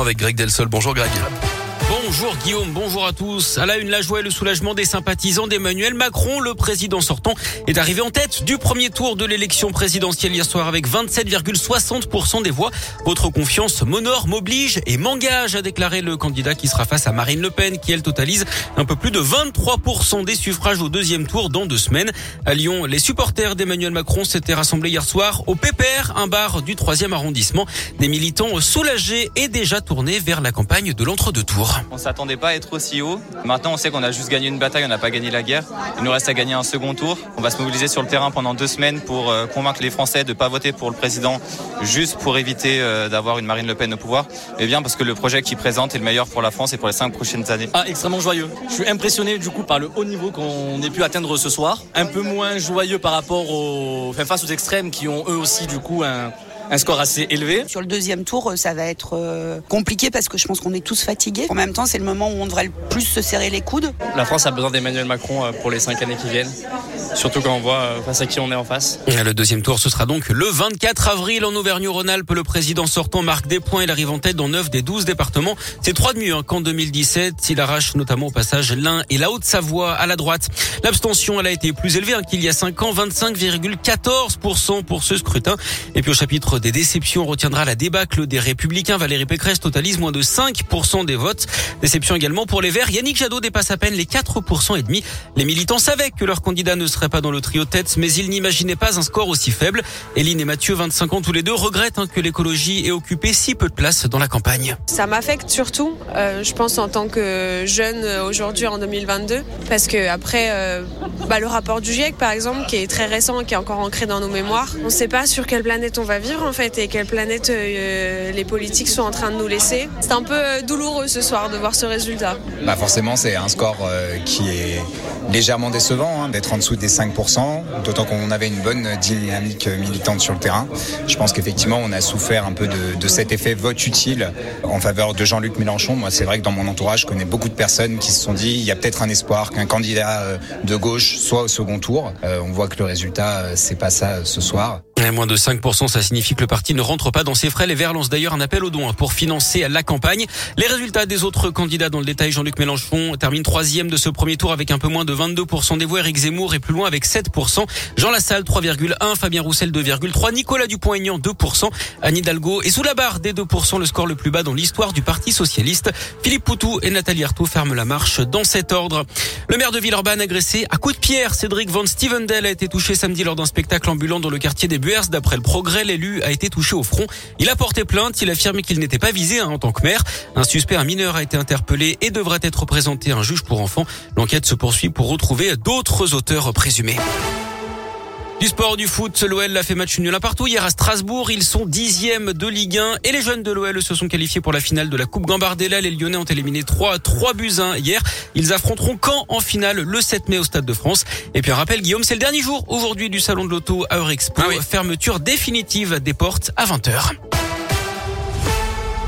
avec Greg Delsol. Bonjour Greg. Bonjour Guillaume, bonjour à tous. À la une, la joie et le soulagement des sympathisants d'Emmanuel Macron. Le président sortant est arrivé en tête du premier tour de l'élection présidentielle hier soir avec 27,60% des voix. Votre confiance m'honore, m'oblige et m'engage, a déclaré le candidat qui sera face à Marine Le Pen, qui elle totalise un peu plus de 23% des suffrages au deuxième tour dans deux semaines. À Lyon, les supporters d'Emmanuel Macron s'étaient rassemblés hier soir au Pépère, un bar du troisième arrondissement. Des militants soulagés et déjà tournés vers la campagne de l'entre-deux tours. On s'attendait pas à être aussi haut. Maintenant, on sait qu'on a juste gagné une bataille, on n'a pas gagné la guerre. Il nous reste à gagner un second tour. On va se mobiliser sur le terrain pendant deux semaines pour euh, convaincre les Français de ne pas voter pour le président juste pour éviter euh, d'avoir une Marine Le Pen au pouvoir. Mais bien parce que le projet qu'il présente est le meilleur pour la France et pour les cinq prochaines années. Ah, extrêmement joyeux. Je suis impressionné du coup par le haut niveau qu'on ait pu atteindre ce soir. Un peu moins joyeux par rapport aux, enfin, face aux extrêmes qui ont eux aussi du coup un un score assez élevé. Sur le deuxième tour, ça va être euh, compliqué parce que je pense qu'on est tous fatigués. En même temps, c'est le moment où on devrait le plus se serrer les coudes. La France a besoin d'Emmanuel Macron euh, pour les cinq années qui viennent. Surtout quand on voit euh, face à qui on est en face. Le deuxième tour, ce sera donc le 24 avril en Auvergne-Rhône-Alpes. Le président sortant marque des points. Il arrive en tête dans 9 des 12 départements. C'est trois de mieux hein, qu'en 2017. Il arrache notamment au passage l'Ain et la Haute-Savoie à la droite. L'abstention, elle a été plus élevée hein, qu'il y a 5 ans, 25,14% pour ce scrutin. Et puis au chapitre des déceptions, on retiendra la débâcle des Républicains. Valérie Pécresse totalise moins de 5% des votes. Déception également pour les Verts. Yannick Jadot dépasse à peine les 4% et demi. Les militants savaient que leur candidat ne serait pas dans le trio tête, mais ils n'imaginaient pas un score aussi faible. Eline et Mathieu, 25 ans tous les deux, regrettent hein, que l'écologie ait occupé si peu de place dans la campagne. Ça m'affecte surtout, euh, je pense en tant que jeune euh, aujourd'hui en 2022, parce que après euh, bah, le rapport du GIEC par exemple, qui est très récent, qui est encore ancré dans nos mémoires, on ne sait pas sur quelle planète on va vivre en fait et quelle planète les politiques sont en train de nous laisser. C'est un peu douloureux ce soir de voir ce résultat. Bah forcément, c'est un score qui est légèrement décevant, hein, d'être en dessous des 5%, d'autant qu'on avait une bonne dynamique militante sur le terrain. Je pense qu'effectivement, on a souffert un peu de, de, cet effet vote utile en faveur de Jean-Luc Mélenchon. Moi, c'est vrai que dans mon entourage, je connais beaucoup de personnes qui se sont dit il y a peut-être un espoir qu'un candidat de gauche soit au second tour. on voit que le résultat, c'est pas ça ce soir. Moins de 5%, ça signifie que le parti ne rentre pas dans ses frais. Les Verts lancent d'ailleurs un appel aux dons pour financer la campagne. Les résultats des autres candidats dans le détail, Jean-Luc Mélenchon termine troisième de ce premier tour avec un peu moins de 22% des voix. Eric Zemmour est plus loin avec 7%. Jean Lassalle 3,1%, Fabien Roussel 2,3%, Nicolas Dupont-Aignan 2%, Anne Hidalgo est sous la barre des 2%, le score le plus bas dans l'histoire du Parti Socialiste. Philippe Poutou et Nathalie Arthaud ferment la marche dans cet ordre. Le maire de Villeurbanne agressé à coups de pierre, Cédric Van Stevendel a été touché samedi lors d'un spectacle ambulant dans le quartier des D'après le progrès, l'élu a été touché au front. Il a porté plainte, il affirme qu'il n'était pas visé hein, en tant que maire. Un suspect, un mineur, a été interpellé et devrait être présenté à un juge pour enfants. L'enquête se poursuit pour retrouver d'autres auteurs présumés. Du sport, du foot, l'OL l'a fait match nul à partout hier à Strasbourg. Ils sont dixièmes de Ligue 1 et les jeunes de l'OL se sont qualifiés pour la finale de la Coupe Gambardella. Les Lyonnais ont éliminé 3 3 buts 1 hier. Ils affronteront Caen en finale le 7 mai au Stade de France. Et puis un rappel, Guillaume, c'est le dernier jour aujourd'hui du salon de l'auto à Eurexpo. Ah Fermeture définitive des portes à 20h.